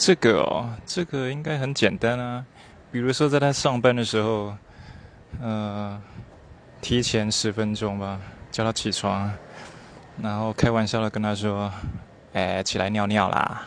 这个哦，这个应该很简单啊。比如说，在他上班的时候，呃，提前十分钟吧，叫他起床，然后开玩笑的跟他说：“哎，起来尿尿啦。”